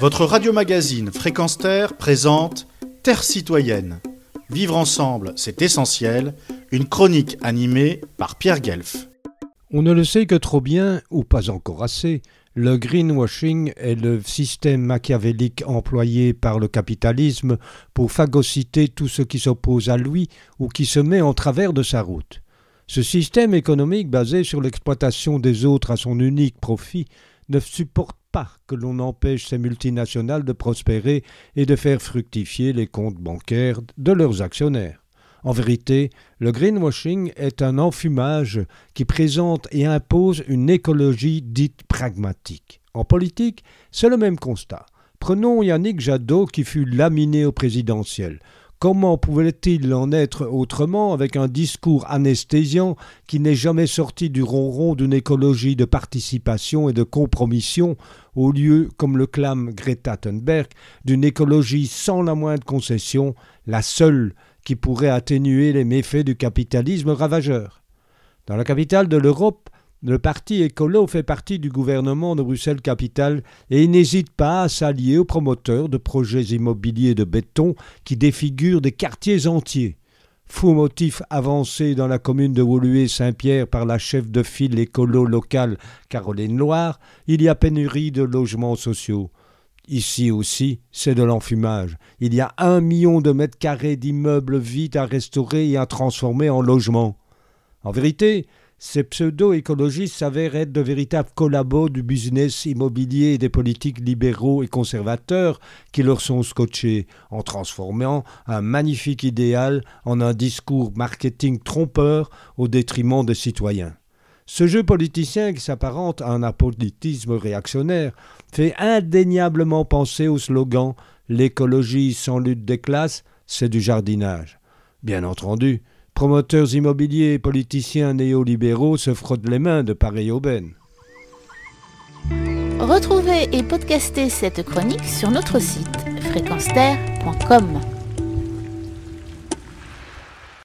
Votre radio-magazine Fréquence Terre présente Terre citoyenne. Vivre ensemble, c'est essentiel. Une chronique animée par Pierre Guelf. On ne le sait que trop bien, ou pas encore assez, le greenwashing est le système machiavélique employé par le capitalisme pour phagocyter tout ce qui s'oppose à lui ou qui se met en travers de sa route. Ce système économique basé sur l'exploitation des autres à son unique profit ne supporte que l'on empêche ces multinationales de prospérer et de faire fructifier les comptes bancaires de leurs actionnaires. En vérité, le greenwashing est un enfumage qui présente et impose une écologie dite pragmatique. En politique, c'est le même constat. Prenons Yannick Jadot qui fut laminé au présidentiel. Comment pouvait-il en être autrement avec un discours anesthésiant qui n'est jamais sorti du ronron d'une écologie de participation et de compromission, au lieu, comme le clame Greta Thunberg, d'une écologie sans la moindre concession, la seule qui pourrait atténuer les méfaits du capitalisme ravageur? Dans la capitale de l'Europe, le parti écolo fait partie du gouvernement de Bruxelles-Capitale et n'hésite pas à s'allier aux promoteurs de projets immobiliers de béton qui défigurent des quartiers entiers. Faux motif avancé dans la commune de Woluwe-Saint-Pierre par la chef de file écolo locale Caroline Loire, il y a pénurie de logements sociaux. Ici aussi, c'est de l'enfumage. Il y a un million de mètres carrés d'immeubles vides à restaurer et à transformer en logements. En vérité, ces pseudo-écologistes s'avèrent être de véritables collabos du business immobilier et des politiques libéraux et conservateurs qui leur sont scotchés, en transformant un magnifique idéal en un discours marketing trompeur au détriment des citoyens. Ce jeu politicien qui s'apparente à un apolitisme réactionnaire fait indéniablement penser au slogan L'écologie sans lutte des classes, c'est du jardinage. Bien entendu, promoteurs immobiliers et politiciens néolibéraux se frottent les mains de pareille aubaine. Retrouvez et podcastez cette chronique sur notre site fréquence